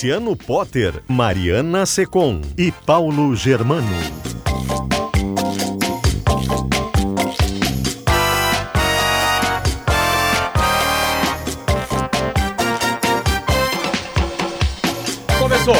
Luciano Potter, Mariana Secom e Paulo Germano. Começou!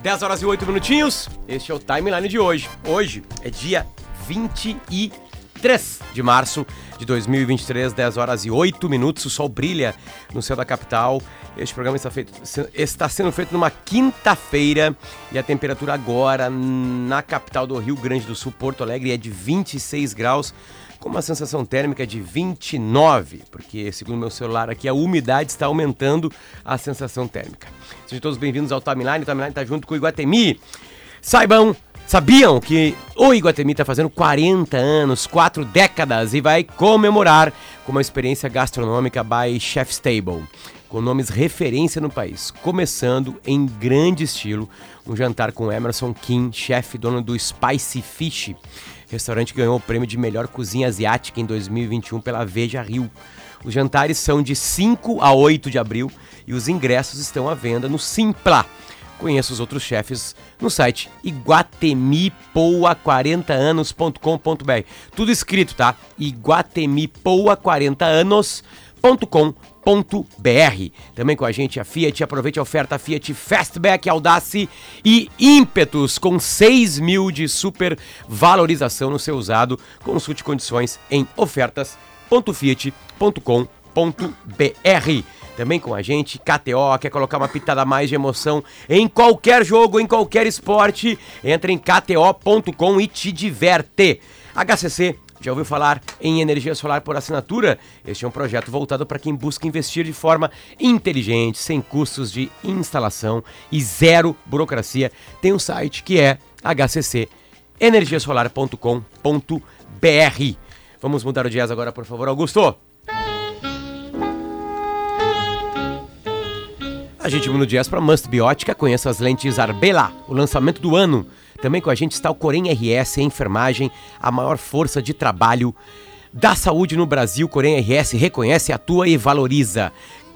10 horas e 8 minutinhos. Este é o timeline de hoje. Hoje é dia 23 de março de 2023, 10 horas e 8 minutos. O sol brilha no céu da capital. Este programa está, feito, está sendo feito numa quinta-feira e a temperatura agora na capital do Rio Grande do Sul, Porto Alegre, é de 26 graus com uma sensação térmica de 29, porque segundo meu celular aqui a umidade está aumentando a sensação térmica. Sejam todos bem-vindos ao Timeline, o Timeline está junto com o Iguatemi. Saibam, sabiam que o Iguatemi está fazendo 40 anos, 4 décadas e vai comemorar com uma experiência gastronômica by Chef's Table com nomes referência no país, começando em grande estilo um jantar com Emerson Kim, chefe dono do Spicy Fish, restaurante ganhou o prêmio de melhor cozinha asiática em 2021 pela Veja Rio. Os jantares são de 5 a 8 de abril e os ingressos estão à venda no Simpla. Conheça os outros chefes no site iguatemipoa40anos.com.br. Tudo escrito, tá? iguatemipoa40anos.com.br também com a gente a Fiat, aproveite a oferta Fiat Fastback, Audace e Ímpetus com 6 mil de super valorização no seu usado. Consulte condições em ofertas.fiat.com.br. Também com a gente, KTO, quer colocar uma pitada mais de emoção em qualquer jogo, em qualquer esporte? Entra em kto.com e te diverte. HCC já ouviu falar em energia solar por assinatura? Este é um projeto voltado para quem busca investir de forma inteligente, sem custos de instalação e zero burocracia. Tem um site que é hccenergiasolar.com.br. Vamos mudar o jazz agora, por favor, Augusto. A gente muda o jazz para Must Biótica. Conheça as lentes Arbela, o lançamento do ano. Também com a gente está o Corém RS, enfermagem, a maior força de trabalho da saúde no Brasil. Corém RS reconhece, atua e valoriza.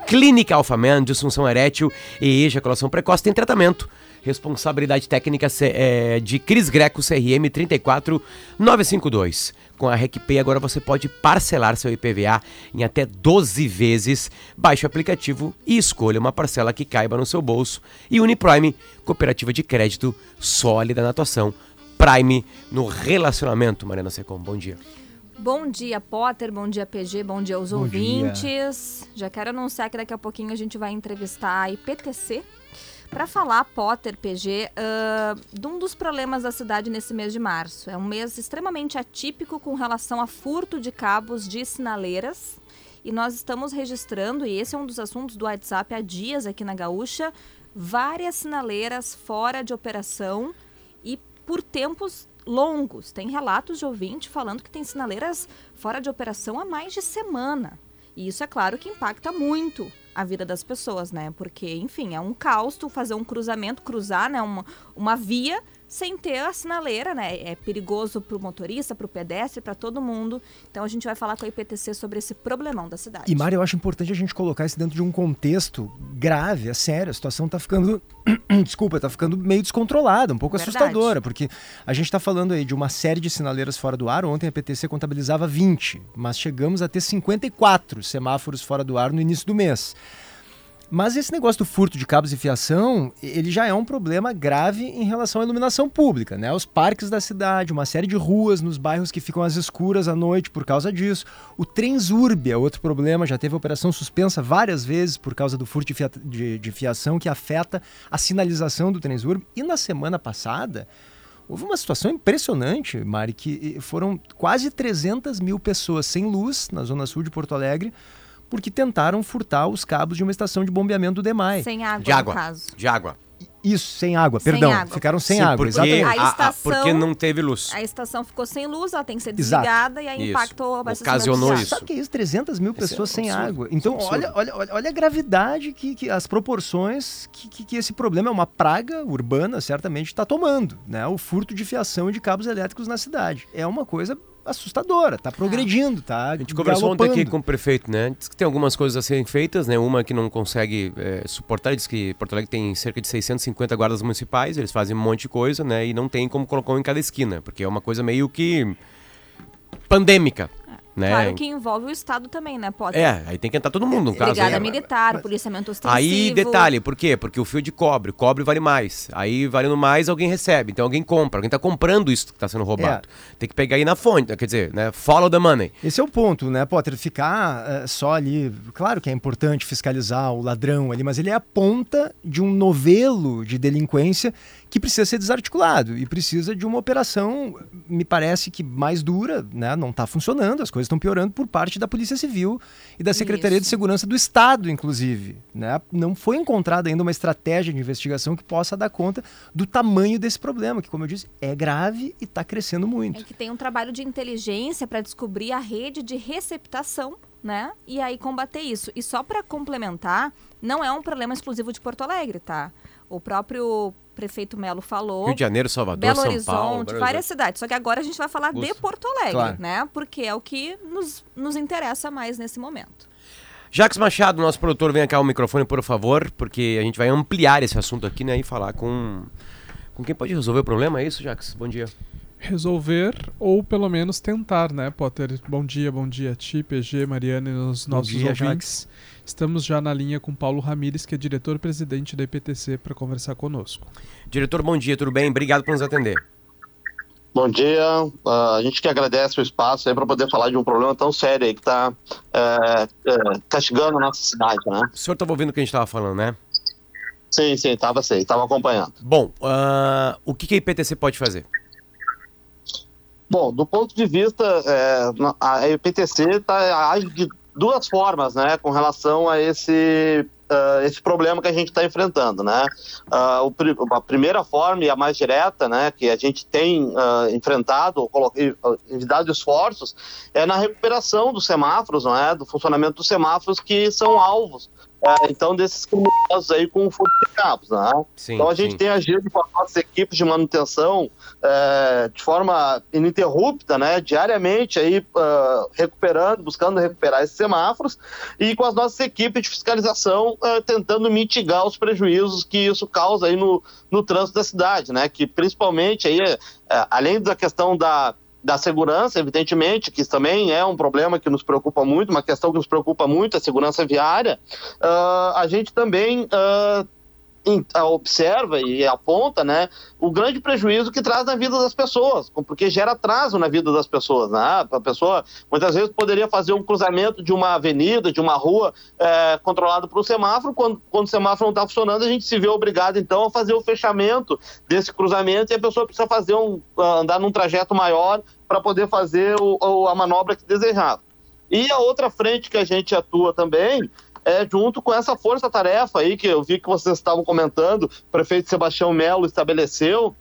Clínica Alphaman, disfunção erétil e ejaculação precoce tem tratamento. Responsabilidade técnica é, de Cris Greco, CRM 34952. Com a RecPay agora você pode parcelar seu IPVA em até 12 vezes. Baixe o aplicativo e escolha uma parcela que caiba no seu bolso. E Uniprime, cooperativa de crédito sólida na atuação. Prime no relacionamento. Mariana Secom, bom dia. Bom dia, Potter. Bom dia, PG. Bom dia aos bom ouvintes. Dia. Já quero anunciar que daqui a pouquinho a gente vai entrevistar a IPTC, para falar, Potter, PG, uh, de um dos problemas da cidade nesse mês de março. É um mês extremamente atípico com relação a furto de cabos de sinaleiras. E nós estamos registrando, e esse é um dos assuntos do WhatsApp há dias aqui na Gaúcha, várias sinaleiras fora de operação e por tempos longos. Tem relatos de ouvinte falando que tem sinaleiras fora de operação há mais de semana. E isso é claro que impacta muito a vida das pessoas, né? Porque, enfim, é um caos tu fazer um cruzamento, cruzar, né, uma, uma via sem ter a sinaleira, né? É perigoso para o motorista, para o pedestre, para todo mundo. Então a gente vai falar com a IPTC sobre esse problemão da cidade. E Mário, eu acho importante a gente colocar isso dentro de um contexto grave, é sério. A situação está ficando, desculpa, está ficando meio descontrolada, um pouco Verdade. assustadora, porque a gente está falando aí de uma série de sinaleiras fora do ar. Ontem a IPTC contabilizava 20, mas chegamos a ter 54 semáforos fora do ar no início do mês. Mas esse negócio do furto de cabos e fiação, ele já é um problema grave em relação à iluminação pública, né? Os parques da cidade, uma série de ruas nos bairros que ficam às escuras à noite por causa disso. O Transurb é outro problema, já teve operação suspensa várias vezes por causa do furto de, fia de, de fiação que afeta a sinalização do Transurb. E na semana passada, houve uma situação impressionante, Mari, que foram quase 300 mil pessoas sem luz na zona sul de Porto Alegre porque tentaram furtar os cabos de uma estação de bombeamento do DEMAI. Sem água, de água, no caso. De água. Isso, sem água, sem perdão. Água. Ficaram sem Sim, água, porque, exatamente. A estação, porque não teve luz. A estação ficou sem luz, ela tem que ser desligada Exato. e aí isso. impactou bastante. Ocasionou isso. Sabe que é isso? 300 mil pessoas é sem água. Então, olha, olha, olha, olha a gravidade, que, que as proporções que, que, que, esse problema é uma praga urbana, certamente está tomando. Né? O furto de fiação e de cabos elétricos na cidade. É uma coisa assustadora, tá progredindo, tá? A gente conversou ontem aqui com o prefeito, né? Diz que tem algumas coisas a serem feitas, né? Uma que não consegue é, suportar, diz que Porto Alegre tem cerca de 650 guardas municipais, eles fazem um monte de coisa, né? E não tem como colocar um em cada esquina, porque é uma coisa meio que pandêmica. Né? Claro que envolve o Estado também, né, Potter? É, aí tem que entrar todo mundo, no caso. Brigada militar, mas, policiamento ostensivo. Aí, detalhe, por quê? Porque o fio de cobre, cobre vale mais. Aí, valendo mais, alguém recebe. Então, alguém compra. Alguém está comprando isso que está sendo roubado. É. Tem que pegar aí na fonte, quer dizer, né, follow the money. Esse é o ponto, né, Potter? Ficar uh, só ali... Claro que é importante fiscalizar o ladrão ali, mas ele é a ponta de um novelo de delinquência que precisa ser desarticulado e precisa de uma operação, me parece que mais dura, né? não está funcionando, as coisas estão piorando por parte da Polícia Civil e da Secretaria Isso. de Segurança do Estado, inclusive. Né? Não foi encontrada ainda uma estratégia de investigação que possa dar conta do tamanho desse problema, que, como eu disse, é grave e está crescendo muito. É que tem um trabalho de inteligência para descobrir a rede de receptação né? E aí combater isso. E só para complementar, não é um problema exclusivo de Porto Alegre, tá? O próprio prefeito Melo falou. Rio de Janeiro, Salvador, Belo São Horizonte, Paulo, várias cidades. Só que agora a gente vai falar de Porto Alegre, claro. né? Porque é o que nos, nos interessa mais nesse momento. Jacques Machado, nosso produtor, vem cá o microfone, por favor, porque a gente vai ampliar esse assunto aqui, né? E falar com, com quem pode resolver o problema, é isso, Jacques? Bom dia. Resolver ou pelo menos tentar, né, Potter? Bom dia, bom dia a ti, PG, Mariana e os nossos dia, ouvintes. Jacques. Estamos já na linha com Paulo Ramires, que é diretor-presidente da IPTC, para conversar conosco. Diretor, bom dia, tudo bem? Obrigado por nos atender. Bom dia, uh, a gente que agradece o espaço para poder falar de um problema tão sério aí que está é, é, castigando a nossa cidade, né? O senhor estava ouvindo o que a gente estava falando, né? Sim, sim, estava sim, estava acompanhando. Bom, uh, o que, que a IPTC pode fazer? Bom, do ponto de vista, é, a IPTC tá, age de duas formas, né, com relação a esse Uh, esse problema que a gente está enfrentando, né? Uh, a primeira forma e a mais direta, né, que a gente tem uh, enfrentado, e dado esforços, é na recuperação dos semáforos, não é? Do funcionamento dos semáforos que são alvos então, desses criminosos aí com furto de cabos, né? Sim, então, a gente sim. tem agido com as nossas equipes de manutenção é, de forma ininterrupta, né? Diariamente aí uh, recuperando, buscando recuperar esses semáforos e com as nossas equipes de fiscalização uh, tentando mitigar os prejuízos que isso causa aí no, no trânsito da cidade, né? Que principalmente aí, uh, além da questão da da segurança, evidentemente, que também é um problema que nos preocupa muito, uma questão que nos preocupa muito, a segurança viária, uh, a gente também uh, observa e aponta né, o grande prejuízo que traz na vida das pessoas, porque gera atraso na vida das pessoas. Né? A pessoa muitas vezes poderia fazer um cruzamento de uma avenida, de uma rua é, controlado por um semáforo, quando, quando o semáforo não está funcionando, a gente se vê obrigado então a fazer o fechamento desse cruzamento e a pessoa precisa fazer um, andar num trajeto maior para poder fazer o, a manobra que desejava. E a outra frente que a gente atua também é, junto com essa força-tarefa aí que eu vi que vocês estavam comentando, o prefeito Sebastião Melo estabeleceu,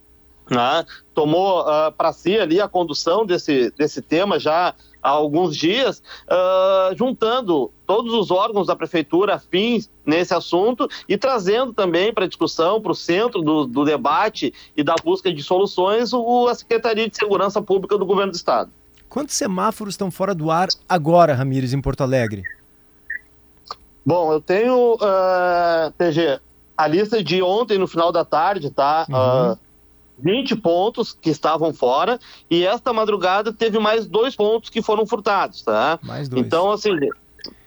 né, tomou uh, ah, para si ali a condução desse, desse tema já há alguns dias, uh, juntando todos os órgãos da prefeitura afins nesse assunto e trazendo também para discussão, para o centro do, do, debate e da busca de soluções, o, a Secretaria de Segurança Pública do Governo do Estado. Quantos semáforos estão fora do ar agora, Ramires, em Porto Alegre? Bom, eu tenho, uh, TG, a lista de ontem no final da tarde, tá? Uhum. Uh, 20 pontos que estavam fora e esta madrugada teve mais dois pontos que foram furtados, tá? Mais dois. Então, assim,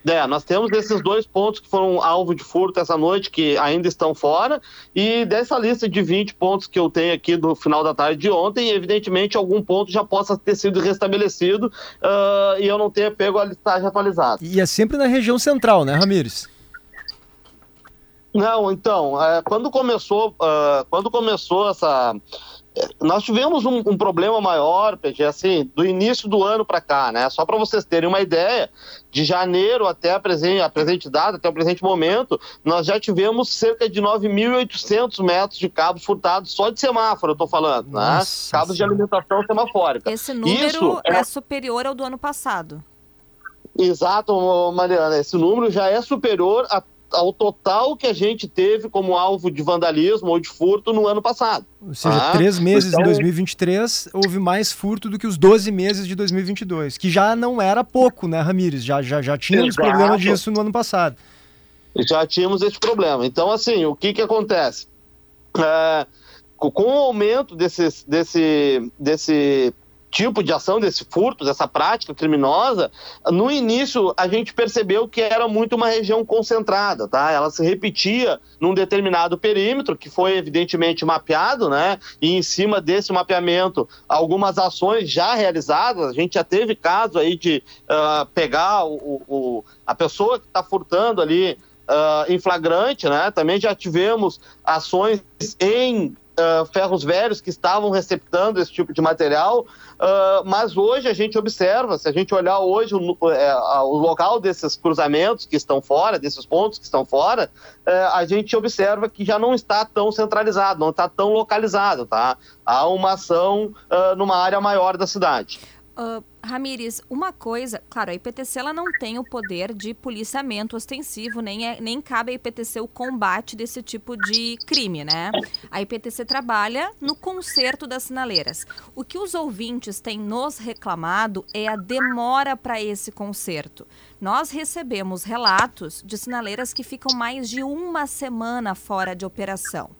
é, nós temos esses dois pontos que foram alvo de furto essa noite, que ainda estão fora, e dessa lista de 20 pontos que eu tenho aqui do final da tarde de ontem, evidentemente algum ponto já possa ter sido restabelecido uh, e eu não tenha pego a listagem atualizada. E é sempre na região central, né, Ramires? Não, então, é, quando começou, uh, quando começou essa nós tivemos um, um, problema maior, PG, assim, do início do ano para cá, né? Só para vocês terem uma ideia, de janeiro até a presente, a presente data, até o presente momento, nós já tivemos cerca de 9.800 metros de cabos furtados só de semáforo, eu estou falando, né? Nossa? Cabos de alimentação semafórica. Esse número Isso é... é superior ao do ano passado. Exato, Mariana. Esse número já é superior a ao total que a gente teve como alvo de vandalismo ou de furto no ano passado. Ou seja, ah, três meses então... em 2023 houve mais furto do que os 12 meses de 2022, que já não era pouco, né, Ramires? Já, já, já tínhamos Exato. problema disso no ano passado. Já tínhamos esse problema. Então, assim, o que, que acontece? É, com o aumento desse, desse, desse tipo de ação, desse furto, dessa prática criminosa, no início a gente percebeu que era muito uma região concentrada, tá? Ela se repetia num determinado perímetro, que foi evidentemente mapeado, né? E em cima desse mapeamento, algumas ações já realizadas, a gente já teve caso aí de uh, pegar o, o, a pessoa que está furtando ali Uh, em flagrante, né? Também já tivemos ações em uh, ferros velhos que estavam receptando esse tipo de material, uh, mas hoje a gente observa, se a gente olhar hoje o, é, o, local desses cruzamentos que estão fora, desses pontos que estão fora, uh, a gente observa que já não está tão centralizado, não está tão localizado, tá? Há uma ação numa área maior da cidade. Uh, Ramires, uma coisa, claro, a IPTC ela não tem o poder de policiamento ostensivo, nem, é, nem cabe à IPTC o combate desse tipo de crime, né? A IPTC trabalha no conserto das sinaleiras. O que os ouvintes têm nos reclamado é a demora para esse conserto. Nós recebemos relatos de sinaleiras que ficam mais de uma semana fora de operação.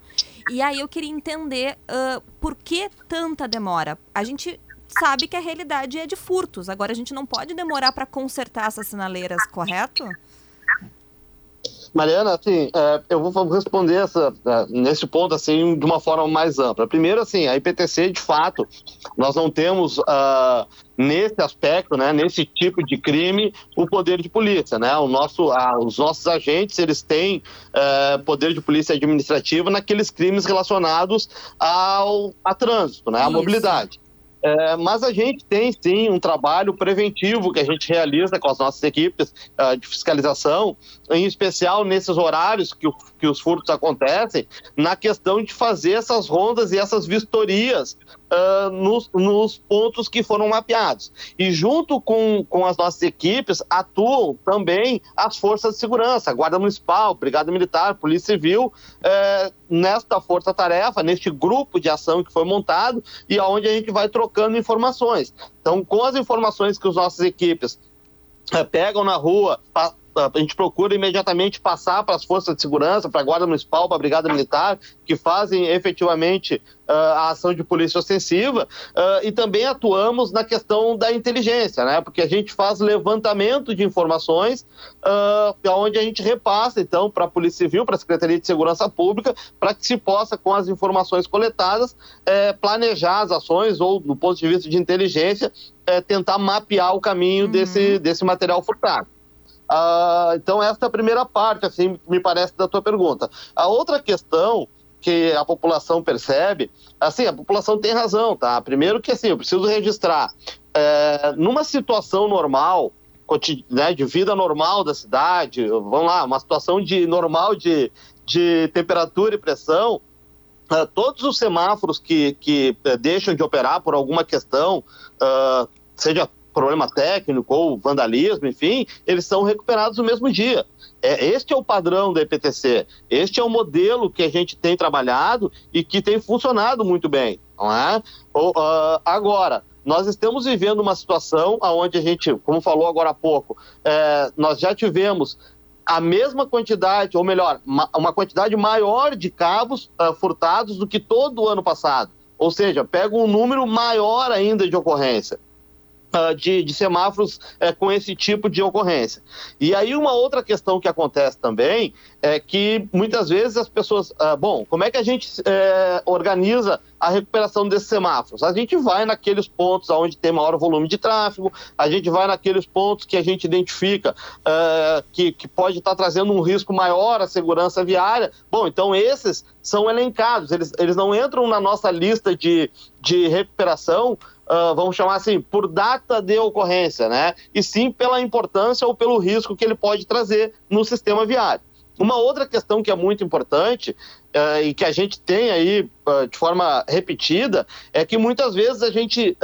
E aí eu queria entender uh, por que tanta demora. A gente sabe que a realidade é de furtos. Agora a gente não pode demorar para consertar essas sinaleiras, correto? Mariana, assim, é, eu vou responder essa, é, nesse ponto assim de uma forma mais ampla. Primeiro, assim, a IPTC, de fato, nós não temos uh, nesse aspecto, né, nesse tipo de crime, o poder de polícia, né? O nosso, uh, os nossos agentes, eles têm uh, poder de polícia administrativa naqueles crimes relacionados ao a trânsito, né, à mobilidade. É, mas a gente tem sim um trabalho preventivo que a gente realiza com as nossas equipes uh, de fiscalização, em especial nesses horários que, o, que os furtos acontecem, na questão de fazer essas rondas e essas vistorias uh, nos, nos, pontos que foram mapeados. E junto com, com as nossas equipes atuam também as forças de segurança, Guarda Municipal, Brigada Militar, Polícia Civil, uh, nesta força-tarefa, neste grupo de ação que foi montado e aonde a gente vai trocando informações. Então, com as informações que as nossas equipes uh, pegam na rua, a gente procura imediatamente passar para as forças de segurança, para a Guarda Municipal, para a Brigada Militar, que fazem efetivamente uh, a ação de polícia ostensiva, uh, e também atuamos na questão da inteligência, né? Porque a gente faz levantamento de informações, uh, onde a gente repassa, então, para a Polícia Civil, para a Secretaria de Segurança Pública, para que se possa, com as informações coletadas, eh, planejar as ações, ou, do ponto de vista de inteligência, eh, tentar mapear o caminho uhum. desse, desse material furtado. Ah, então, essa é a primeira parte, assim, me parece, da tua pergunta. A outra questão que a população percebe, assim, a população tem razão, tá? Primeiro que, assim, eu preciso registrar, é, numa situação normal, né, de vida normal da cidade, vamos lá, uma situação de normal de, de temperatura e pressão, uh, todos os semáforos que, que uh, deixam de operar por alguma questão, uh, seja problema técnico ou vandalismo, enfim, eles são recuperados no mesmo dia. É, este é o padrão da EPTC, este é o modelo que a gente tem trabalhado e que tem funcionado muito bem, não é? Uh, agora, nós estamos vivendo uma situação onde a gente, como falou agora há pouco, é, nós já tivemos a mesma quantidade, ou melhor, uma quantidade maior de cabos uh, furtados do que todo o ano passado. Ou seja, pega um número maior ainda de ocorrência. Ah, de, de, semáforos é, com esse tipo de ocorrência. E aí uma outra questão que acontece também é que muitas vezes as pessoas. Ah, bom, como é que a gente é, organiza a recuperação desses semáforos? A gente vai naqueles pontos onde tem maior volume de tráfego, a gente vai naqueles pontos que a gente identifica é, que, que pode estar trazendo um risco maior à segurança viária. Bom, então esses são elencados, eles, eles não entram na nossa lista de, de recuperação uh, vamos chamar assim, por data de ocorrência, né? E sim pela importância ou pelo risco que ele pode trazer no sistema viário. Uma outra questão que é muito importante uh, e que a gente tem aí uh, de forma repetida é que muitas vezes a gente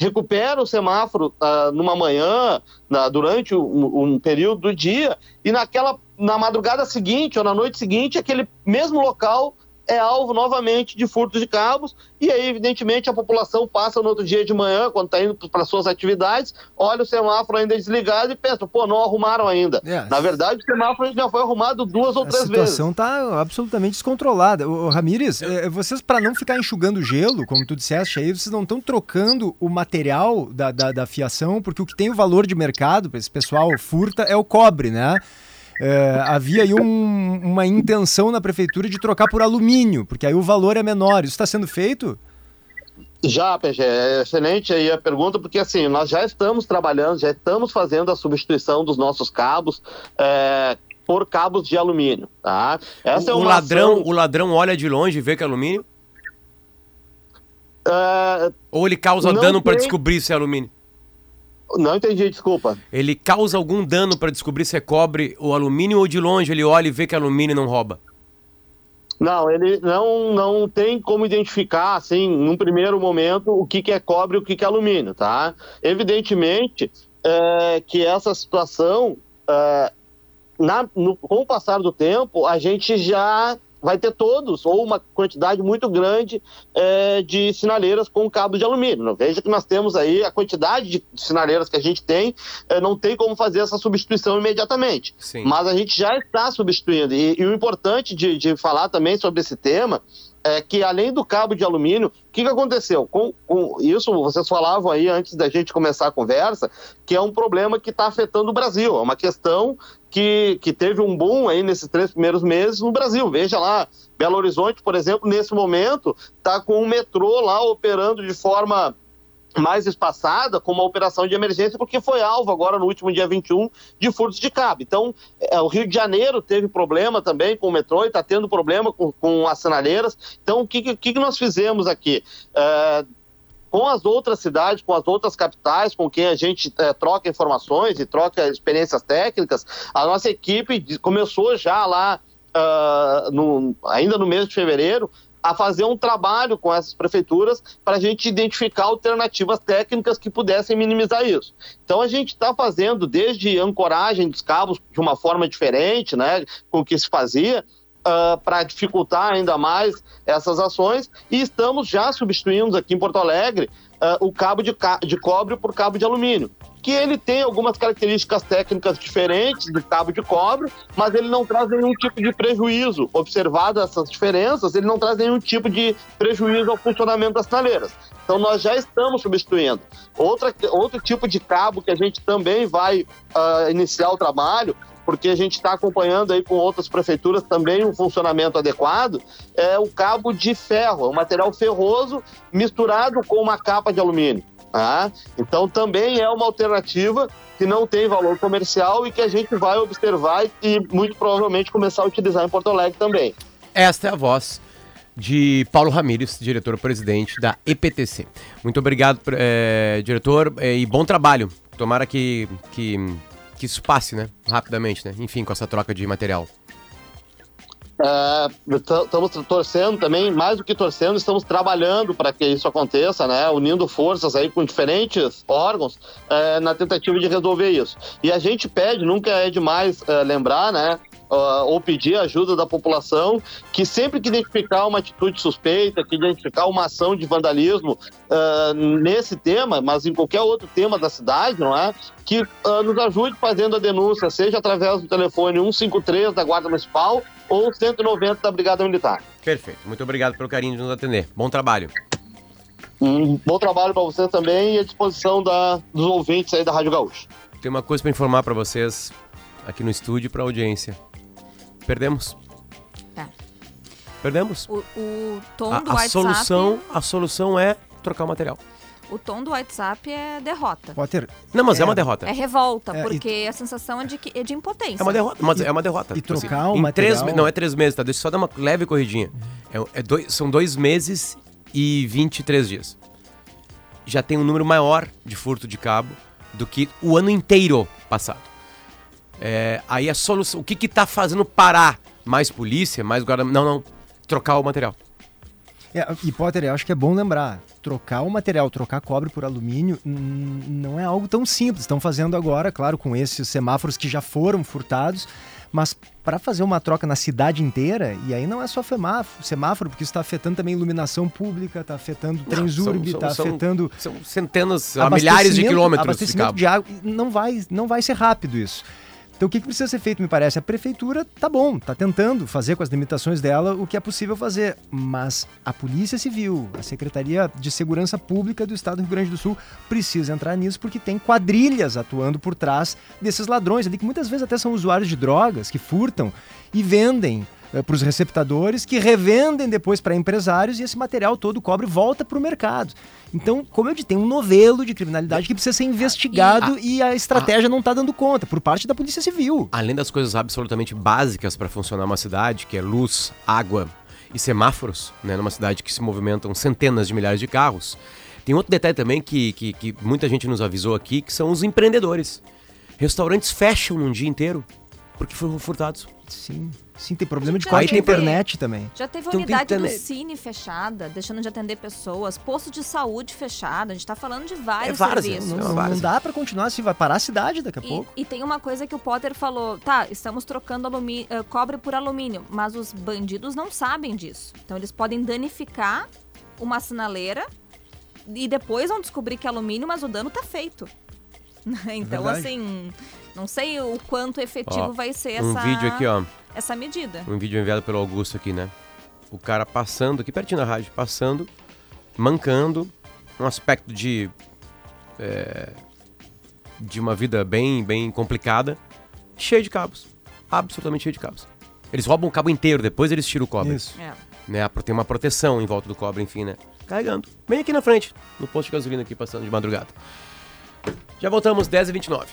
recupera o semáforo numa manhã, na, durante um, um, período do dia, e naquela na madrugada seguinte ou na noite seguinte, aquele mesmo local é alvo novamente de furtos de cabos, e aí, evidentemente, a população passa no outro dia de manhã, quando está indo para suas atividades, olha o semáforo ainda desligado e pensa, pô, não arrumaram ainda. É. Na verdade, o semáforo já foi arrumado duas ou três vezes. A situação está absolutamente descontrolada. O, Ramires, é, vocês, para não ficar enxugando gelo, como tu disseste aí, vocês não estão trocando o material da, da, da fiação, porque o que tem o valor de mercado, para esse pessoal furta, é o cobre, né? É, havia aí um, uma intenção na prefeitura de trocar por alumínio, porque aí o valor é menor. Isso está sendo feito? Já, PG, é excelente aí a pergunta, porque assim, nós já estamos trabalhando, já estamos fazendo a substituição dos nossos cabos é, por cabos de alumínio, tá? Essa o, é uma ladrão, ação... o ladrão olha de longe e vê que é alumínio? É... Ou ele causa dano tem... para descobrir se é alumínio? Não entendi, desculpa. Ele causa algum dano para descobrir se é cobre ou alumínio ou de longe ele olha e vê que é alumínio não rouba? Não, ele não, não tem como identificar, assim, num primeiro momento, o que, que é cobre e o que, que é alumínio, tá? Evidentemente é, que essa situação, é, na, no, com o passar do tempo, a gente já vai ter todos, ou uma quantidade muito grande é, de sinaleiras com cabo de alumínio. Veja que nós temos aí a quantidade de sinaleiras que a gente tem, é, não tem como fazer essa substituição imediatamente. Sim. Mas a gente já está substituindo. E, e o importante de, de falar também sobre esse tema é que além do cabo de alumínio, o que, que aconteceu? Com, com, isso, vocês falavam aí antes da gente começar a conversa, que é um problema que está afetando o Brasil. É uma questão que, que teve um boom aí nesses três primeiros meses no Brasil. Veja lá, Belo Horizonte, por exemplo, nesse momento, está com o metrô lá operando de forma mais espaçada com uma operação de emergência, porque foi alvo agora no último dia 21 de furtos de cabo. Então, é, o Rio de Janeiro teve problema também com o metrô e está tendo problema com, com as sinaleiras. Então, o que, que, que nós fizemos aqui? É, com as outras cidades, com as outras capitais, com quem a gente é, troca informações e troca experiências técnicas, a nossa equipe começou já lá, uh, no, ainda no mês de fevereiro, a fazer um trabalho com essas prefeituras para a gente identificar alternativas técnicas que pudessem minimizar isso. Então a gente está fazendo desde ancoragem dos cabos de uma forma diferente, né, com o que se fazia, uh, para dificultar ainda mais essas ações e estamos já substituindo aqui em Porto Alegre uh, o cabo de, ca de cobre por cabo de alumínio que ele tem algumas características técnicas diferentes do cabo de cobre, mas ele não traz nenhum tipo de prejuízo. Observadas essas diferenças, ele não traz nenhum tipo de prejuízo ao funcionamento das sinaleiras. Então nós já estamos substituindo. Outra, outro tipo de cabo que a gente também vai uh, iniciar o trabalho porque a gente está acompanhando aí com outras prefeituras também um funcionamento adequado, é o cabo de ferro, é um material ferroso misturado com uma capa de alumínio. Tá? Então também é uma alternativa que não tem valor comercial e que a gente vai observar e muito provavelmente começar a utilizar em Porto Alegre também. Esta é a voz de Paulo Ramires, diretor-presidente da EPTC. Muito obrigado, é, diretor, é, e bom trabalho. Tomara que, que, que isso passe, né? Rapidamente, né? Enfim, com essa troca de material. É, estamos torcendo também, mais do que torcendo, estamos trabalhando para que isso aconteça, né? Unindo forças aí com diferentes órgãos é, na tentativa de resolver isso. E a gente pede, nunca é demais é, lembrar, né? uh, ou pedir ajuda da população, que sempre que identificar uma atitude suspeita, que identificar uma ação de vandalismo uh, nesse tema, mas em qualquer outro tema da cidade, não é? Que uh, nos ajude fazendo a denúncia, seja através do telefone 153 da Guarda Municipal ou 190 da Brigada Militar. Perfeito. Muito obrigado pelo carinho de nos atender. Bom trabalho. Um bom trabalho para você também e à disposição da, dos ouvintes aí da Rádio Gaúcha. Tem uma coisa para informar para vocês aqui no estúdio e para a audiência. Perdemos. É. Perdemos. O, o tom A, do a WhatsApp. solução, a solução é trocar o material. O tom do WhatsApp é derrota. Potter, Não, mas é, É. uma derrota. É revolta, É, e- porque a sensação é de, que, é de impotência. É uma derrota, mas é uma derrota. e Tipo assim, trocar o em três material- me- Não é três meses, tá? Deixa eu só dar uma leve corridinha. É, é dois- são dois meses e 23 dias. Já tem um número maior de furto de cabo do que o ano inteiro passado. É, aí a solução. O que que tá fazendo parar? Mais polícia, mais guarda. Não, não. Trocar o material. É, e Potter, eu acho que é bom lembrar, trocar o material, trocar cobre por alumínio, não é algo tão simples. Estão fazendo agora, claro, com esses semáforos que já foram furtados, mas para fazer uma troca na cidade inteira, e aí não é só semáforo, semáforo porque isso está afetando também iluminação pública, está afetando Transurb, está afetando São centenas, milhares de quilômetros de cabo. de água. Não vai, não vai ser rápido isso. Então o que, que precisa ser feito, me parece? A prefeitura tá bom, tá tentando fazer com as limitações dela o que é possível fazer. Mas a Polícia Civil, a Secretaria de Segurança Pública do Estado do Rio Grande do Sul precisa entrar nisso porque tem quadrilhas atuando por trás desses ladrões ali, que muitas vezes até são usuários de drogas, que furtam e vendem para os receptadores, que revendem depois para empresários e esse material todo, o cobre, volta para o mercado. Então, como eu disse, tem um novelo de criminalidade que precisa ser investigado e, a estratégia não está dando conta, por parte da Polícia Civil. além das coisas absolutamente básicas para funcionar uma cidade, que é luz, água e semáforos, né, numa cidade que se movimentam centenas de milhares de carros, tem outro detalhe também que, que, que muita gente nos avisou aqui, que são os empreendedores. Restaurantes fecham num dia inteiro porque foram furtados. Sim, sim, tem problema de Aí corte na tem- internet também. Já teve Então tem unidade do Cine fechada, deixando de atender pessoas, posto de saúde fechado. A gente tá falando de vários É várias, serviços. Não, É uma não- várzea. não dá para continuar assim, vai parar a cidade daqui a E, pouco. e tem uma coisa que o Potter falou, tá, estamos trocando eh, cobre por alumínio, mas os bandidos não sabem disso. Então eles podem danificar uma sinaleira e depois vão descobrir que é alumínio, mas o dano tá feito. então, verdade. assim, não sei o quanto efetivo Ó, vai ser Um essa, vídeo aqui, ó. Essa medida. Um vídeo enviado pelo Augusto aqui, né? O cara passando, aqui pertinho da rádio, passando, mancando, um aspecto de. é, de uma vida bem, bem complicada, cheio de cabos. Absolutamente cheio de cabos. Eles roubam o cabo inteiro, depois eles tiram o cobre. Isso. É. Né? Tem uma proteção em volta do cobre, enfim, né? Carregando. Bem aqui na frente, no posto de gasolina aqui, passando de madrugada. Já voltamos, 10h29.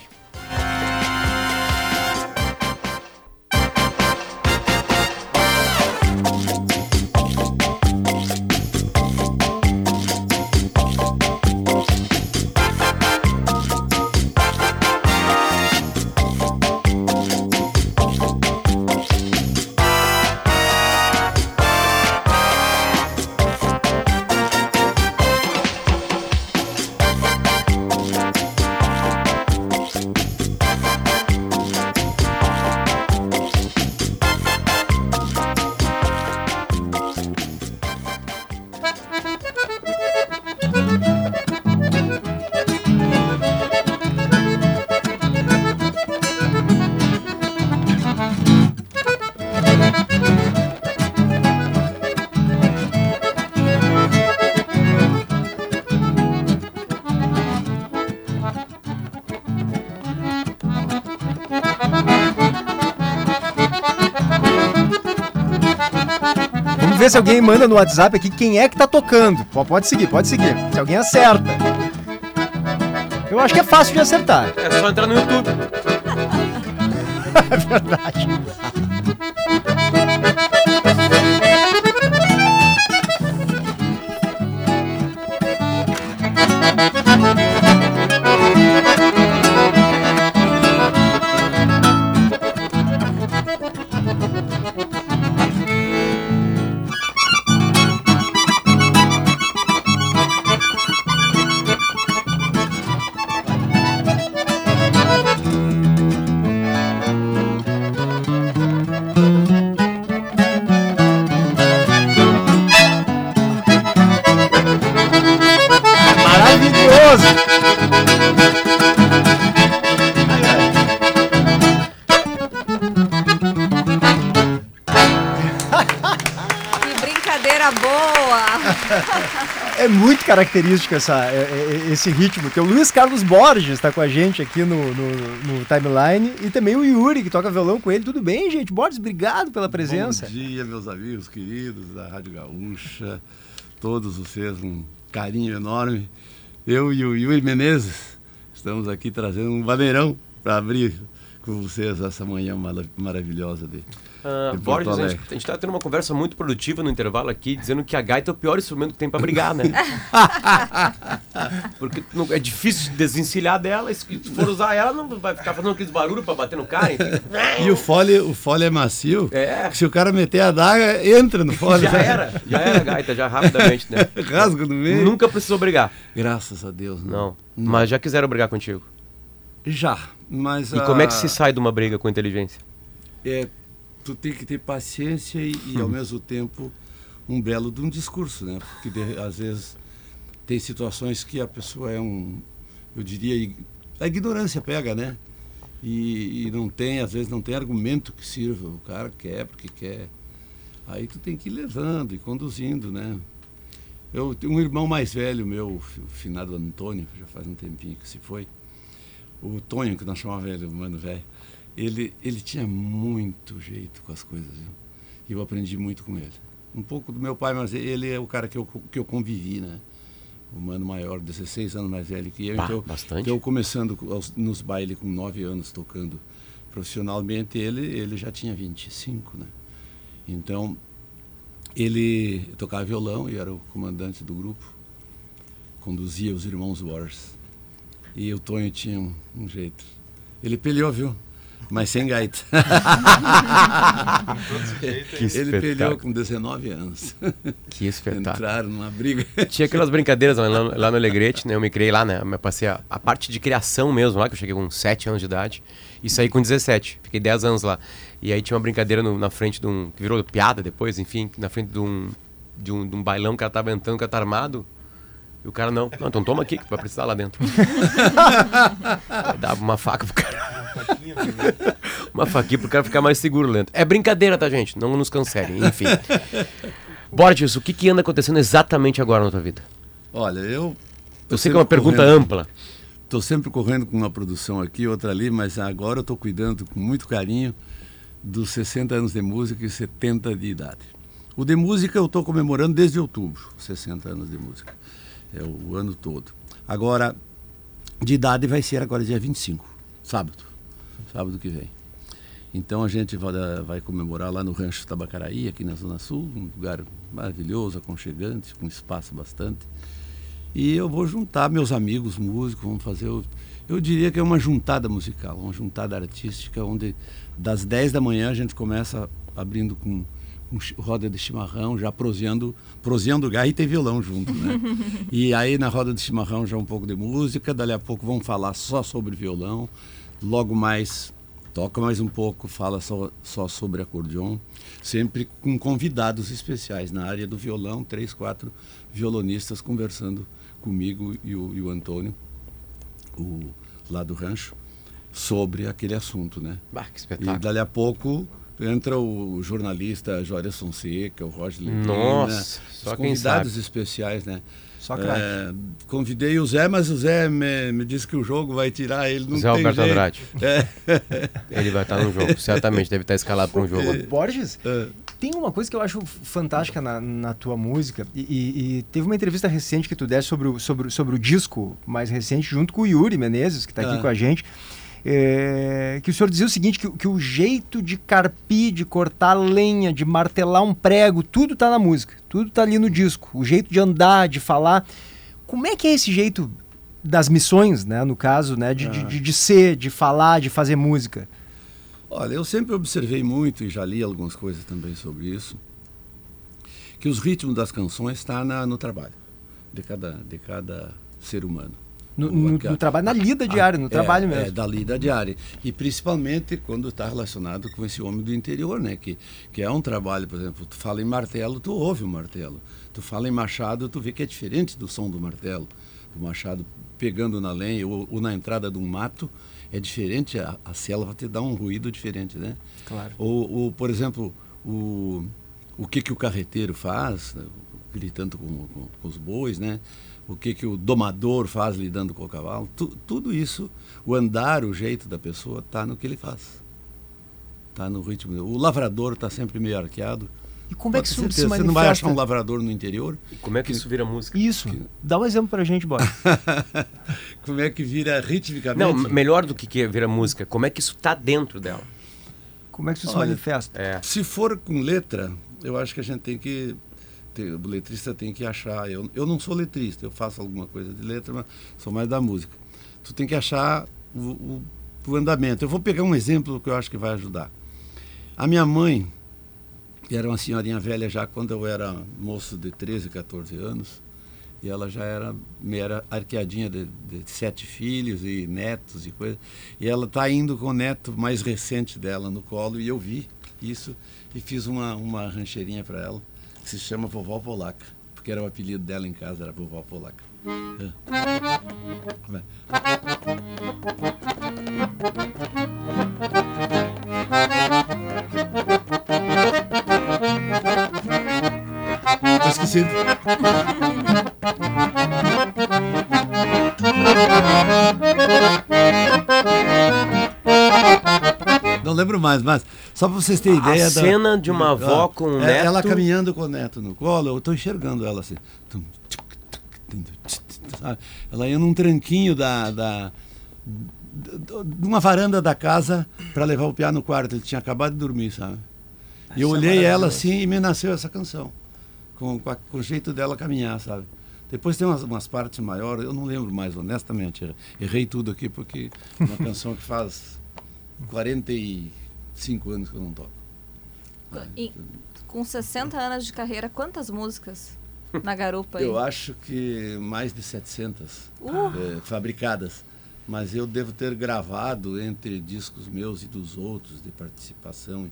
Vamos ver se alguém manda no WhatsApp aqui quem é que tá tocando. Pô, Pode seguir, pode seguir. Se alguém acerta. Eu acho que é fácil de acertar. É só entrar no YouTube. É verdade. Característico essa, é, é, esse ritmo. Que o Luiz Carlos Borges está com a gente aqui no, no, no, timeline e também o Yuri, que toca violão com ele. Tudo bem, gente? Borges, obrigado pela presença. Bom dia, meus amigos queridos da Rádio Gaúcha. Todos vocês, um carinho enorme. Eu e o Yuri Menezes estamos aqui trazendo um bandeirão para abrir com vocês essa manhã maravilhosa de, uh, Borges, a gente está tendo uma conversa muito produtiva no intervalo aqui, dizendo que a gaita é o pior instrumento que tem para brigar, né? Porque não, é difícil desencilhar dela, e se for usar ela, não vai ficar fazendo aqueles barulhos para bater no cara. E o fole, o fole é macio, é. se o cara meter a daga, entra no fole. Já era, já era a gaita, já rapidamente, né? Rasga no meio. Nunca precisou brigar. Graças a Deus. Não. não. não. Mas já quiseram brigar contigo. Já, mas... E a... como é que se sai de uma briga com inteligência? É, tu tem que ter paciência e, e ao mesmo tempo um belo de um discurso, né? Porque de, às vezes tem situações que a pessoa é um, eu diria, a ignorância pega, né? E, e, não tem, às vezes não tem argumento que sirva. O cara quer porque quer. Aí tu tem que ir levando e conduzindo, né? Eu tenho um irmão mais velho meu, o finado Antônio, já faz um tempinho que se foi o Tonho, que nós chamávamos ele, o mano velho, ele, ele tinha muito jeito com as coisas, viu? E eu aprendi muito com ele. Um pouco do meu pai, mas ele é o cara que eu, que eu convivi, né? O mano maior, 16 anos mais velho que eu. Bah, então, bastante. eu começando nos bailes com 9 anos tocando profissionalmente, ele, ele já tinha 25, né? Então, ele tocava violão e era o comandante do grupo, conduzia os irmãos Wars. E o Tonho tinha um, um jeito. Ele peleou, viu? Mas sem gaita. ele peleou com 19 anos. Que espetáculo. Entraram numa briga. Tinha aquelas brincadeiras lá, lá no Alegrete, né? Eu me criei lá, né? Eu passei a, a, parte de criação mesmo lá, que eu cheguei com 7 anos de idade. E saí com 17. Fiquei 10 anos lá. E aí tinha uma brincadeira no, na frente de um. que virou piada depois, enfim, na frente de um. De um, de um bailão que ela tava entrando, que ela tá armado. E o cara não. Não, então toma aqui, que vai precisar lá dentro. Dava uma faca pro cara. uma faquinha pro cara ficar mais seguro lento. É brincadeira, tá, gente? Não nos cancelem, enfim. Borges, o que, que anda acontecendo exatamente agora na tua vida? Olha, eu. Eu sei que é uma pergunta correndo, ampla. Estou sempre correndo com uma produção aqui, outra ali, mas agora eu estou cuidando com muito carinho dos 60 anos de música e 70 de idade. O de música eu estou comemorando desde outubro, 60 anos de música é o ano todo. Agora, de idade vai ser agora dia 25, sábado, sábado que vem. Então a gente vai, vai comemorar lá no Rancho Tabacaraí, aqui na Zona Sul, um lugar maravilhoso, aconchegante, com espaço bastante. E eu vou juntar meus amigos músicos, vamos fazer, eu, eu diria que é uma juntada musical, uma juntada artística, onde das 10 da manhã a gente começa abrindo com com roda de chimarrão, já proseando, proseando gaita e violão junto, né? e aí na roda de chimarrão já um pouco de música, dali a pouco vamos falar só sobre violão, logo mais toca mais um pouco, fala só, só sobre acordeon, sempre com convidados especiais na área do violão, três, quatro violonistas conversando comigo e o, e o Antônio, o, lá do rancho, sobre aquele assunto, né? Bah, que espetáculo. E dali a pouco entra o jornalista Jória Fonseca, o Roger Levine, Nossa, né? só Os convidados especiais, né? Só é, convidei o Zé, mas o Zé me, me disse que o jogo vai tirar ele. Não Zé Alberto jeito. Andrade. É. Ele vai estar no jogo, certamente, deve estar escalado para um jogo. Borges, é. tem uma coisa que eu acho fantástica na, na tua música, e, e, e, teve uma entrevista recente que tu deste sobre o, sobre, sobre o disco mais recente, junto com o Yuri Menezes, que está aqui é. com a gente. É, que o senhor dizia o seguinte, que, que, o jeito de carpir, de cortar lenha, de martelar um prego, tudo está na música, tudo está ali no disco. O jeito de andar, de falar. Como é que é esse jeito das missões, né, no caso, né, de, de, de, de ser, de falar, de fazer música? Olha, eu sempre observei muito e já li algumas coisas também sobre isso, que os ritmos das canções estão tá no trabalho de cada, de cada ser humano. No, no, no, trabalho, na lida diária, no é, trabalho mesmo. É, da lida diária. E principalmente quando está relacionado com esse homem do interior, né? Que, que é um trabalho, por exemplo, tu fala em martelo, tu ouve o martelo. Tu fala em machado, tu vê que é diferente do som do martelo. O machado pegando na lenha ou, ou na entrada de um mato, é diferente, a, a selva te dá um ruído diferente, né? Claro. Ou, ou por exemplo, o, o que, que o carreteiro faz, né? gritando com, com, com, os bois, né? O que, que o domador faz lidando com o cavalo. Tu, tudo isso, o andar, o jeito da pessoa, está no que ele faz. Está no ritmo. O lavrador está sempre meio arqueado. E como é que isso certeza, se manifesta? Você não vai achar um lavrador no interior. E como é que, que isso vira música? Isso. Que... Dá um exemplo pra gente, bora. como é que vira ritmicamente? Não, melhor do que, que vira música. Como é que isso está dentro dela? Como é que isso se manifesta? É. Se for com letra, eu acho que a gente tem que o letrista tem que achar. Eu, eu não sou letrista, eu faço alguma coisa de letra, mas sou mais da música. Tu tem que achar o, o, o andamento. Eu vou pegar um exemplo que eu acho que vai ajudar. A minha mãe, que era uma senhorinha velha já quando eu era moço de 13, 14 anos, e ela já era meia arqueadinha de, de, sete filhos e netos e coisa. E ela está indo com o neto mais recente dela no colo, e eu vi isso e fiz uma, uma rancheirinha para ela que se chama Vovó Polaca, porque era o apelido dela em casa, era Vovó Polaca. Tá esquecido. Mais, mas só para vocês terem ideia. A da, cena de uma avó com um neto. Ela caminhando com o neto no colo, eu estou enxergando ela assim. Ela ia num tranquinho da, da de uma varanda da casa para levar o piano no quarto. Ele tinha acabado de dormir, sabe? E eu é olhei é ela assim e me nasceu essa canção. Com, com, a, com, o jeito dela caminhar, sabe? Depois tem umas, umas, partes maiores, eu não lembro mais, honestamente. Errei tudo aqui porque é uma canção que faz 45 anos que eu não toco. E, com 60 anos de carreira, quantas músicas na garupa aí? Eu acho que mais de 700 uh. é, fabricadas. Mas eu devo ter gravado entre discos meus e dos outros, de participação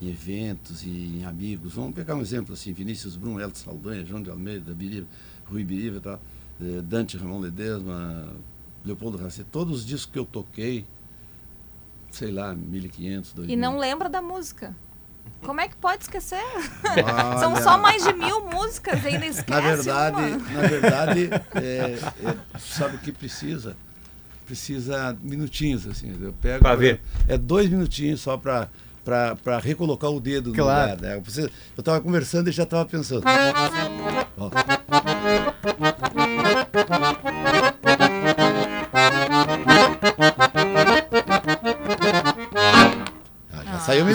em eventos e em amigos. Vamos pegar um exemplo assim, Vinícius Brum, Elton Saldanha, João de Almeida, Biriva, Rui Biriva, tá? Dante Ramon Ledesma, Leopoldo Racet, todos os discos que eu toquei, sei lá, 1500, 2000. E não lembra da música. Como é que pode esquecer? Olha, São só mais de mil músicas, ainda esquece Na verdade, uma. na verdade é, é, sabe o que precisa? Precisa minutinhos, assim. Eu pego. Pra ver. É dois minutinhos só para para recolocar o dedo claro. no lugar. Né? Você, eu estava conversando e já estava pensando. Ó.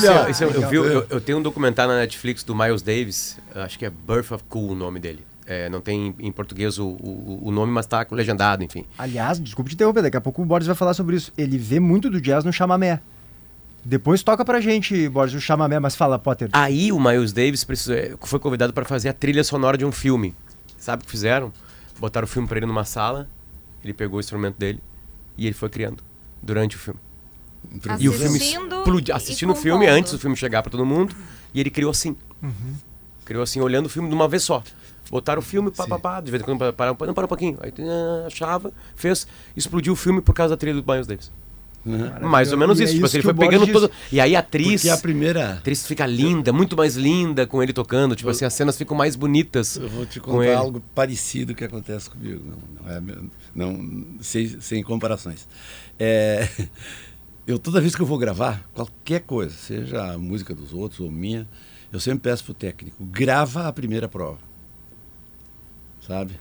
Saiu melhor. Isso, isso, eu, vi, eu, eu, tenho um documentário na Netflix do Miles Davis, acho que é Birth of Cool o nome dele. É, não tem em português o, o, o nome, mas está legendado, enfim. Aliás, desculpe te interromper, daqui a pouco o Boris vai falar sobre isso. Ele vê muito do jazz no chamamé. Depois toca pra gente, Boris, o chamamé, mas fala, Potter. Aí o Miles Davis precisou, é, foi convidado para fazer a trilha sonora de um filme. Sabe o que fizeram? Botaram o filme para ele numa sala, ele pegou o instrumento dele e ele foi criando durante o filme. E o filme explodiu, assistindo o filme antes do filme chegar para todo mundo, e ele criou assim. Uhum. Criou assim, olhando o filme de uma vez só. Botaram o filme, pá, pá, pá, de vez em quando pararam, não, para um pouquinho. Aí achava, fez, explodiu o filme por causa da trilha do Miles Davis. Uhum. Mais ou menos isso. É tipo assim, ele foi pegando todo. E aí a atriz. a primeira. A atriz fica linda, muito mais linda com ele tocando. Tipo eu... assim, as cenas ficam mais bonitas. Eu vou te contar algo parecido que acontece comigo. Não, não é. Não, sem, sem comparações. É. eu toda vez que eu vou gravar qualquer coisa, seja a música dos outros ou minha, eu sempre peço pro técnico, grava a primeira prova. Sabe?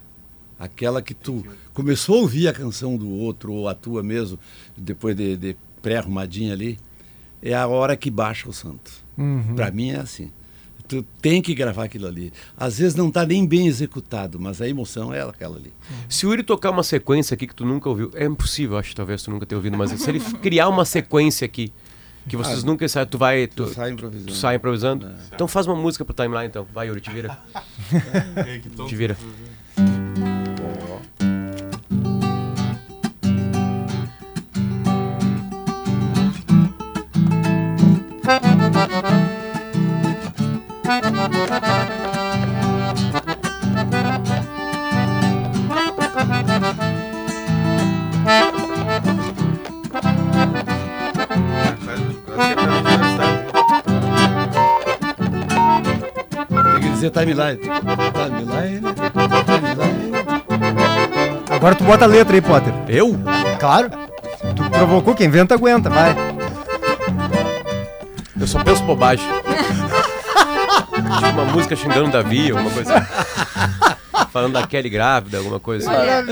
Aquela que tu começou a ouvir a canção do outro ou a tua mesmo, depois de, de pré-arrumadinha ali, é a hora que baixa o santo. Uhum. Para mim é assim tu tem que gravar aquilo ali. Às vezes não está nem bem executado, mas a emoção é aquela ali. Se o Yuri tocar uma sequência aqui que tu nunca ouviu, é impossível, acho, talvez tu nunca tenha ouvido, mas se ele criar uma sequência aqui que vocês ah, nunca sabem, tu vai. Tu, tu sai improvisando. Tu sai improvisando? É. Então faz uma música pro timeline, então. Vai, Yuri, te vira. É, te vira. Timeline. Timeline. Timeline. Agora tu bota a letra aí, Potter. Eu? Claro. Tu provocou, quem inventa aguenta, vai. Eu só penso bobagem. tipo uma música xingando Davi, alguma coisa assim. Falando da Kelly grávida, alguma coisa assim. Olha,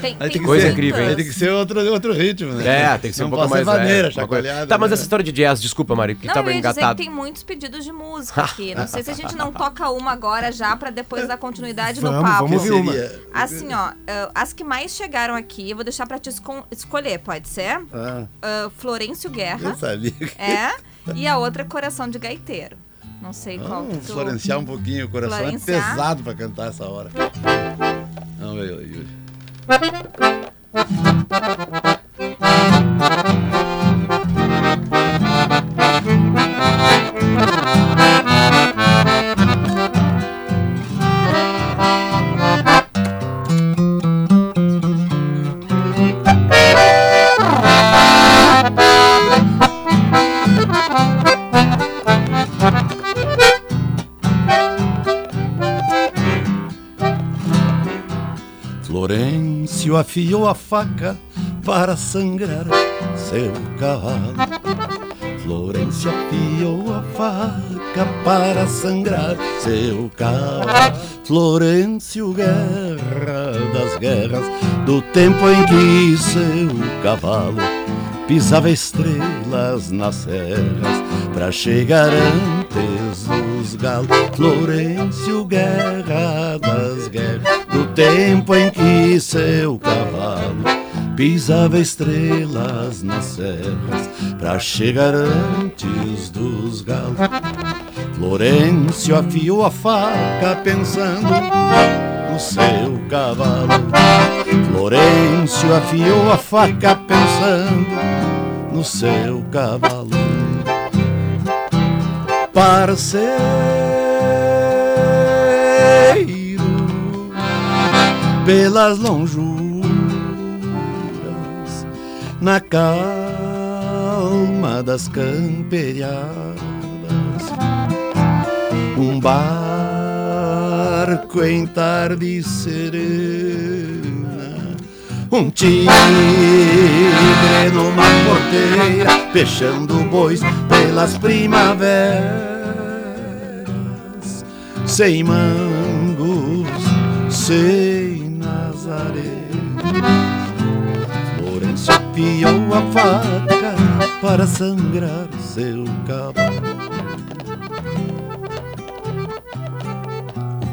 tem, Aí tem coisa muitas. incrível, hein? Tem que ser outro, outro ritmo, né? É, tem que ser Não um pouco pode mais ser vaneira, é, uma coisa- chacoalhada. Tá, mas né? essa história de jazz, desculpa, Mari, que Não, tava eu ia dizer engatado. que tem muitos pedidos de música aqui. Não sei se a gente não toca uma agora já pra depois dar continuidade no Vamos, papo. vamos ouvir uma. Seria- Assim, ó, ah, as que mais chegaram aqui, eu vou deixar pra te escon- escolher, pode ser? Ah, Ah, Florencio Guerra, eu sabia. que- é, e a outra Coração de Gaiteiro. Não sei qual que Vamos tu... florenciar um pouquinho, o coração Florenciar. é pesado pra cantar essa hora. Vamos ver, Yuri. Afiou a faca para sangrar seu cavalo. Florencio afiou a faca para sangrar seu cavalo. Florencio, guerra das guerras, do tempo em que seu cavalo pisava estrelas nas serras para chegar antes dos galos. Florencio, guerra das guerras, tempo em que seu cavalo pisava estrelas nas serras para chegar antes dos galos. Florencio afiou a faca pensando no seu cavalo. Florencio afiou a faca pensando no seu cavalo. Parceiro, pelas lonjuras, na calma das camperiadas, um barco em tarde serena, um tigre numa porteira, fechando bois pelas primaveras, sem mangos, sem Nazaré. Florencio afiou a faca para sangrar seu cavalo.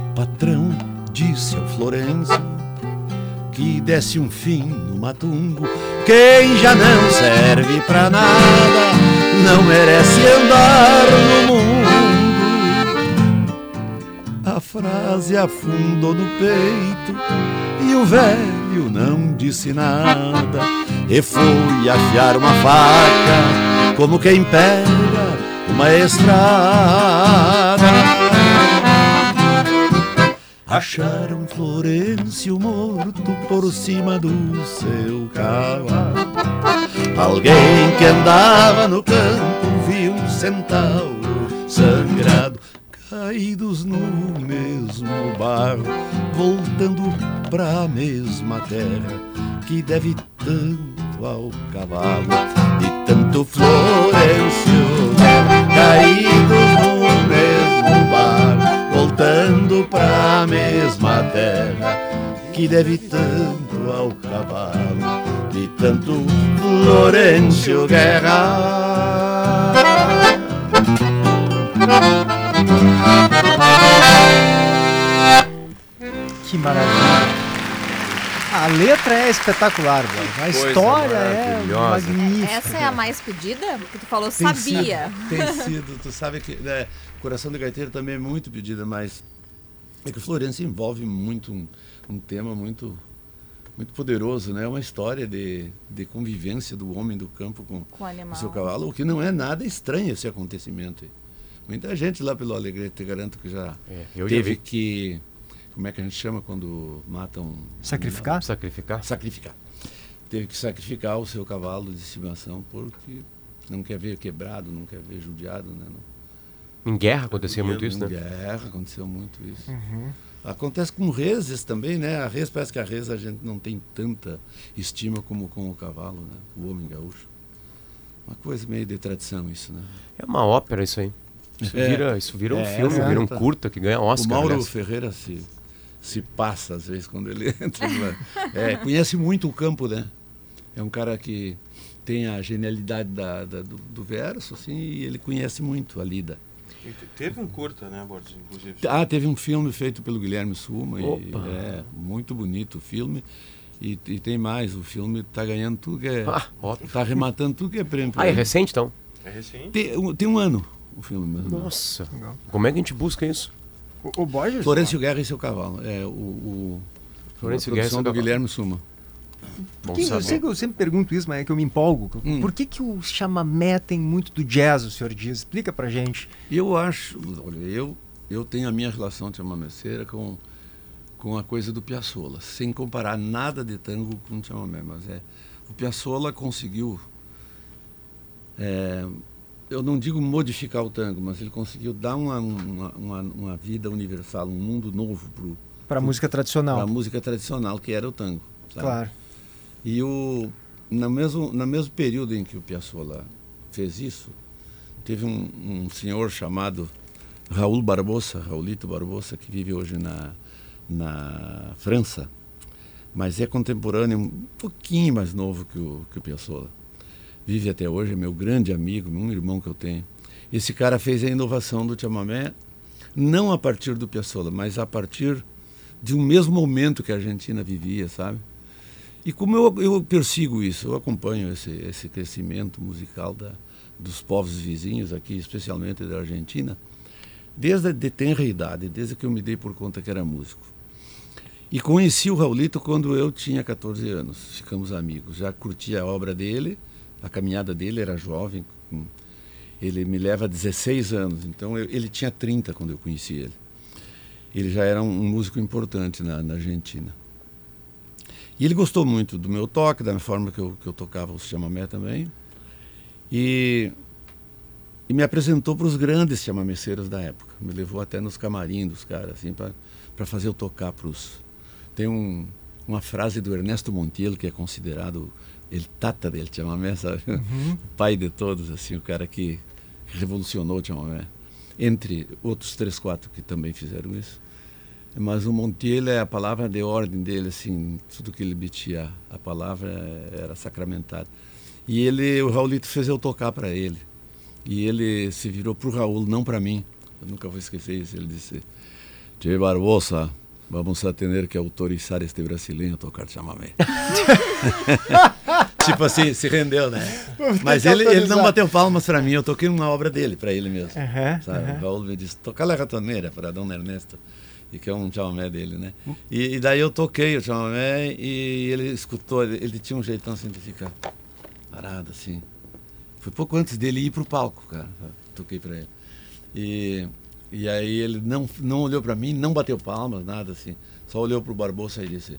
O patrão disse ao Florencio que desse um fim no matumbo. Quem já não serve pra nada não merece andar no mundo. A frase afundou no peito e o velho não disse nada. E foi afiar uma faca como quem pega uma estrada. Acharam Florencio morto por cima do seu cavalo. Alguém que andava no campo viu um centauro sangrado, caídos no mesmo barro, voltando pra mesma terra que deve tanto ao cavalo. De tanto Florencio, caídos no mesmo barro, voltando pra mesma terra que deve tanto ao cavalo. De tanto Florencio Guerra. Que maravilha. A letra é espetacular, velho. A coisa história é magnífica. Essa é a mais pedida? Porque tu falou Tem sabia. Sido, tem sido, tu sabe que né, Coração do Gaiteiro também é muito pedida, mas é que o Florencio envolve muito um, um tema muito muito poderoso, né? Uma história de, de convivência do homem do campo com, Com o animal. o seu cavalo, o que não é nada estranho esse acontecimento. Muita gente lá pelo Alegrete, te garanto que já É, eu já teve vi. que como é que a gente chama quando matam Sacrificar? Sacrificar? sacrificar. Teve que sacrificar o seu cavalo de estimação porque não quer ver quebrado, não quer ver judiado, né? Não, Em guerra acontecia muito isso, em né? Em guerra aconteceu muito isso. Uhum. Acontece com reses também, né? A res parece que a res a gente não tem tanta estima como com o cavalo, né? O homem gaúcho. Uma coisa meio de tradição isso, né? É uma ópera isso aí. Isso É. vira, isso vira um É, filme, é. vira um curta que ganha Oscar. o Mauro aliás. Ferreira se, se passa às vezes quando ele entra. É, conhece muito o campo, né? É um cara que tem a genialidade da, da- do, do verso, assim, e ele conhece muito a lida. E te- Teve um curta, né, Borges, inclusive. Ah, teve um filme feito pelo Guilherme Suma, e Opa. é muito bonito o filme. E, e tem mais, o filme está ganhando tudo que é. Ah, ótimo. Está arrematando tudo que é prêmio. Ah, é recente então? É recente. tem, tem um ano o filme mesmo. Nossa. Legal. Como é que a gente busca isso? O, o Borges? Florencio Guerra e seu cavalo. É o. o Florencio a Guerra e seu do cavalo. Guilherme Suma. Bom Que, eu que eu sempre pergunto isso, mas é que eu me empolgo. Hum. Por que, que o chamamé tem muito do jazz, o senhor diz? Explica pra gente. Eu acho, olha, eu, eu tenho a minha relação de chamameceira com, com a coisa do Piazzolla, sem comparar nada de tango com o chamamé, mas é, o Piazzolla conseguiu, é, eu não digo modificar o tango, mas ele conseguiu dar uma, uma, uma, uma vida universal, um mundo novo Pra música para a tradicional. música tradicional, que era o tango. sabe? Claro. E o, no, mesmo, no mesmo período em que o Piazzolla fez isso, teve um, um senhor chamado Raul Barbosa, Raulito Barbosa, que vive hoje na, na França, mas é contemporâneo, um pouquinho mais novo que o, que o Piazzolla. Vive até hoje, é meu grande amigo, um irmão que eu tenho. Esse cara fez a inovação do chamamé, não a partir do Piazzolla, mas a partir de um mesmo momento que a Argentina vivia, sabe? E como eu, eu persigo isso, eu acompanho esse, esse crescimento musical da, dos povos vizinhos aqui, especialmente da Argentina, desde a de tenra idade, desde que eu me dei por conta que era músico. E conheci o Raulito quando eu tinha 14 anos, ficamos amigos. Já curtia a obra dele, a caminhada dele era jovem, ele me leva 16 anos, então eu- ele tinha 30 quando eu conheci ele. Ele já era um, um músico importante na, na Argentina. E ele gostou muito do meu toque, da forma que eu, que eu tocava o chamamé também. E, e me apresentou para os grandes chamameceiros da época. Me levou até nos camarim dos caras, assim, para fazer eu tocar para os. Tem um, uma frase do Ernesto Montiel, que é considerado ele tata del chamamé, sabe? O pai de todos, assim, o cara que, que revolucionou o chamamé. Entre outros três, quatro que também fizeram isso. Mas o Montiel é a palavra de ordem dele, assim, tudo que ele metia, a palavra era sacramentada. E ele, o Raulito fez eu tocar para ele. E ele se virou pro Raul, não para mim. Eu nunca vou esquecer isso. Ele disse: Che Barbosa, vamos a ter que autorizar este brasileiro a tocar chamamé. tipo assim, se rendeu, né? Mas ele, ele não bateu palmas para mim, eu toquei uma obra dele, para ele mesmo. Aham, sabe? aham. O Raul me disse: toca La Ratoneira para Dom Ernesto. E que é um chamamé dele, né? E, e daí eu toquei o chamamé e ele escutou, ele, ele tinha um jeitão assim de ficar parado assim. Foi pouco antes dele ir pro palco, cara. Toquei para ele. E, e aí ele não, não olhou para mim, não bateu palmas, nada assim. Só olhou pro Barbosa e disse: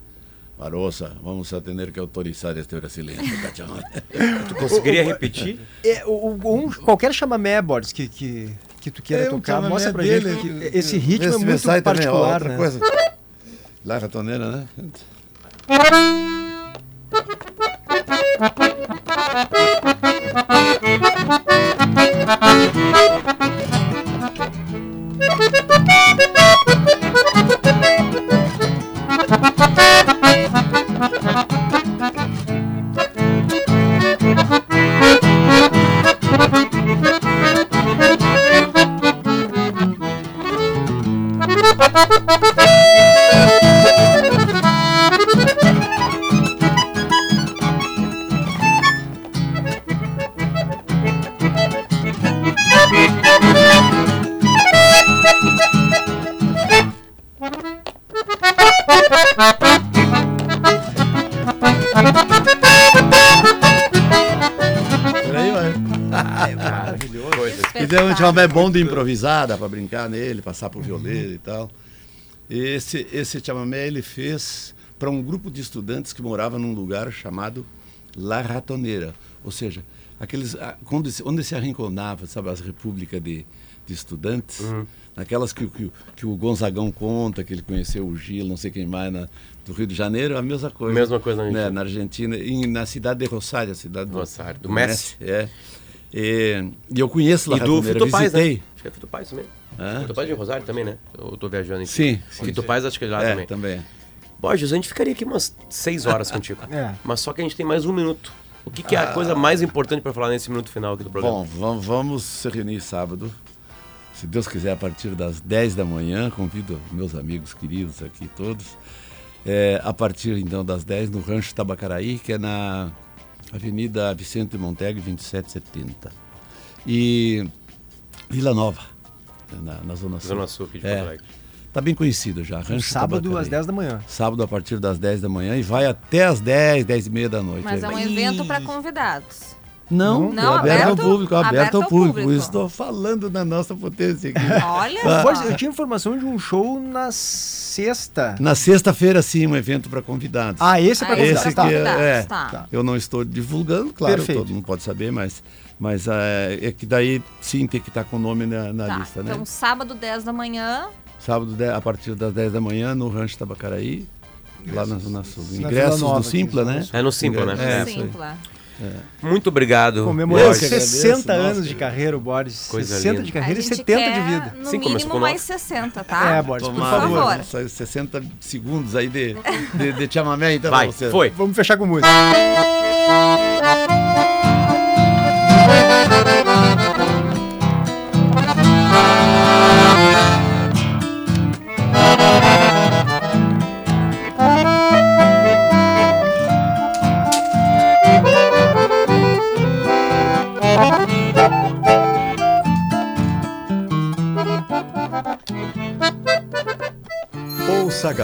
Barbosa, vamos a ter que autorizar este brasileiro. chamamé." Tu conseguiria repetir? É, o, o- um, qualquer chamamé, Borges, que, que, que tu queira É, tocar, mostra pra dele, gente que esse ritmo é muito também, ó, particular, outra né? coisa. La Ratoneira, né? Um chamamé bom de improvisar, dá pra brincar nele, passar por violeiro e tal. Esse, esse chamamé ele fez para um grupo de estudantes que morava num lugar chamado La Ratoneira. Ou seja, aqueles, se- onde se arrinconava, sabe, as repúblicas de, de estudantes, uhum. naquelas que, que, que, o Gonzagão conta, que ele conheceu o Gil, não sei quem mais, na, do Rio de Janeiro, a mesma coisa. Mesma coisa na Argentina. Né, na Argentina, e na cidade de Rosário, a cidade do, Rosário, do, do Messi. Messi. É. E, e, eu conheço lá e do Fito Paz, né? Acho que é Fito Paz também. Ah? Fito Paz de Rosário também, né? Eu tô viajando aqui. Sim. Fito Paz acho que é lá é, também. também. Borges, a gente ficaria aqui umas seis horas contigo. é. Mas só que a gente tem mais um minuto. O que, que é a ah. coisa mais importante para falar nesse minuto final aqui do programa? Bom, vamos se reunir sábado. Se Deus quiser, a partir das 10 da manhã. Convido meus amigos queridos aqui todos. É, a partir então das 10 no Rancho Tabacaraí, que é na Avenida Vicente Montegue, 2770. E Vila Nova, na, na Zona Sul. Zona Sul aqui de é, Porto Alegre. Tá bem conhecido já. Rancho sábado às 10 da manhã. Sábado a partir das 10 da manhã e vai até às 10, 10 e meia da noite. Mas é um evento para convidados. Não, não é aberto, aberto, ao público, aberto, aberto ao público. público. Estou falando da nossa potência aqui. Olha ah. Eu tinha informação de um show na sexta. Na sexta-feira, sim, um evento para convidados. Ah, esse é para convidados. Esse tá. é, tá. Eu não estou divulgando, claro, Perfeito. todo mundo pode saber, mas, mas é, é que daí sim tem que estar tá com o nome na, na tá. lista, né? Então, sábado, 10 da manhã. Sábado, a partir das 10 da manhã, no Rancho Tabacaraí. Lá na Zona Sul. Ingressos do Simpla, né? É no Simpla, né? É, Simpla. É. Muito obrigado. Comemorando 60 anos de carreira, o Boris. Coisa 60 linda. de carreira e 70 de vida. No Sim, mínimo mais 60, tá? É, Boris, por favor. 60 segundos aí de, de, de chamamé, então. Vai, você. foi. Vamos fechar com música.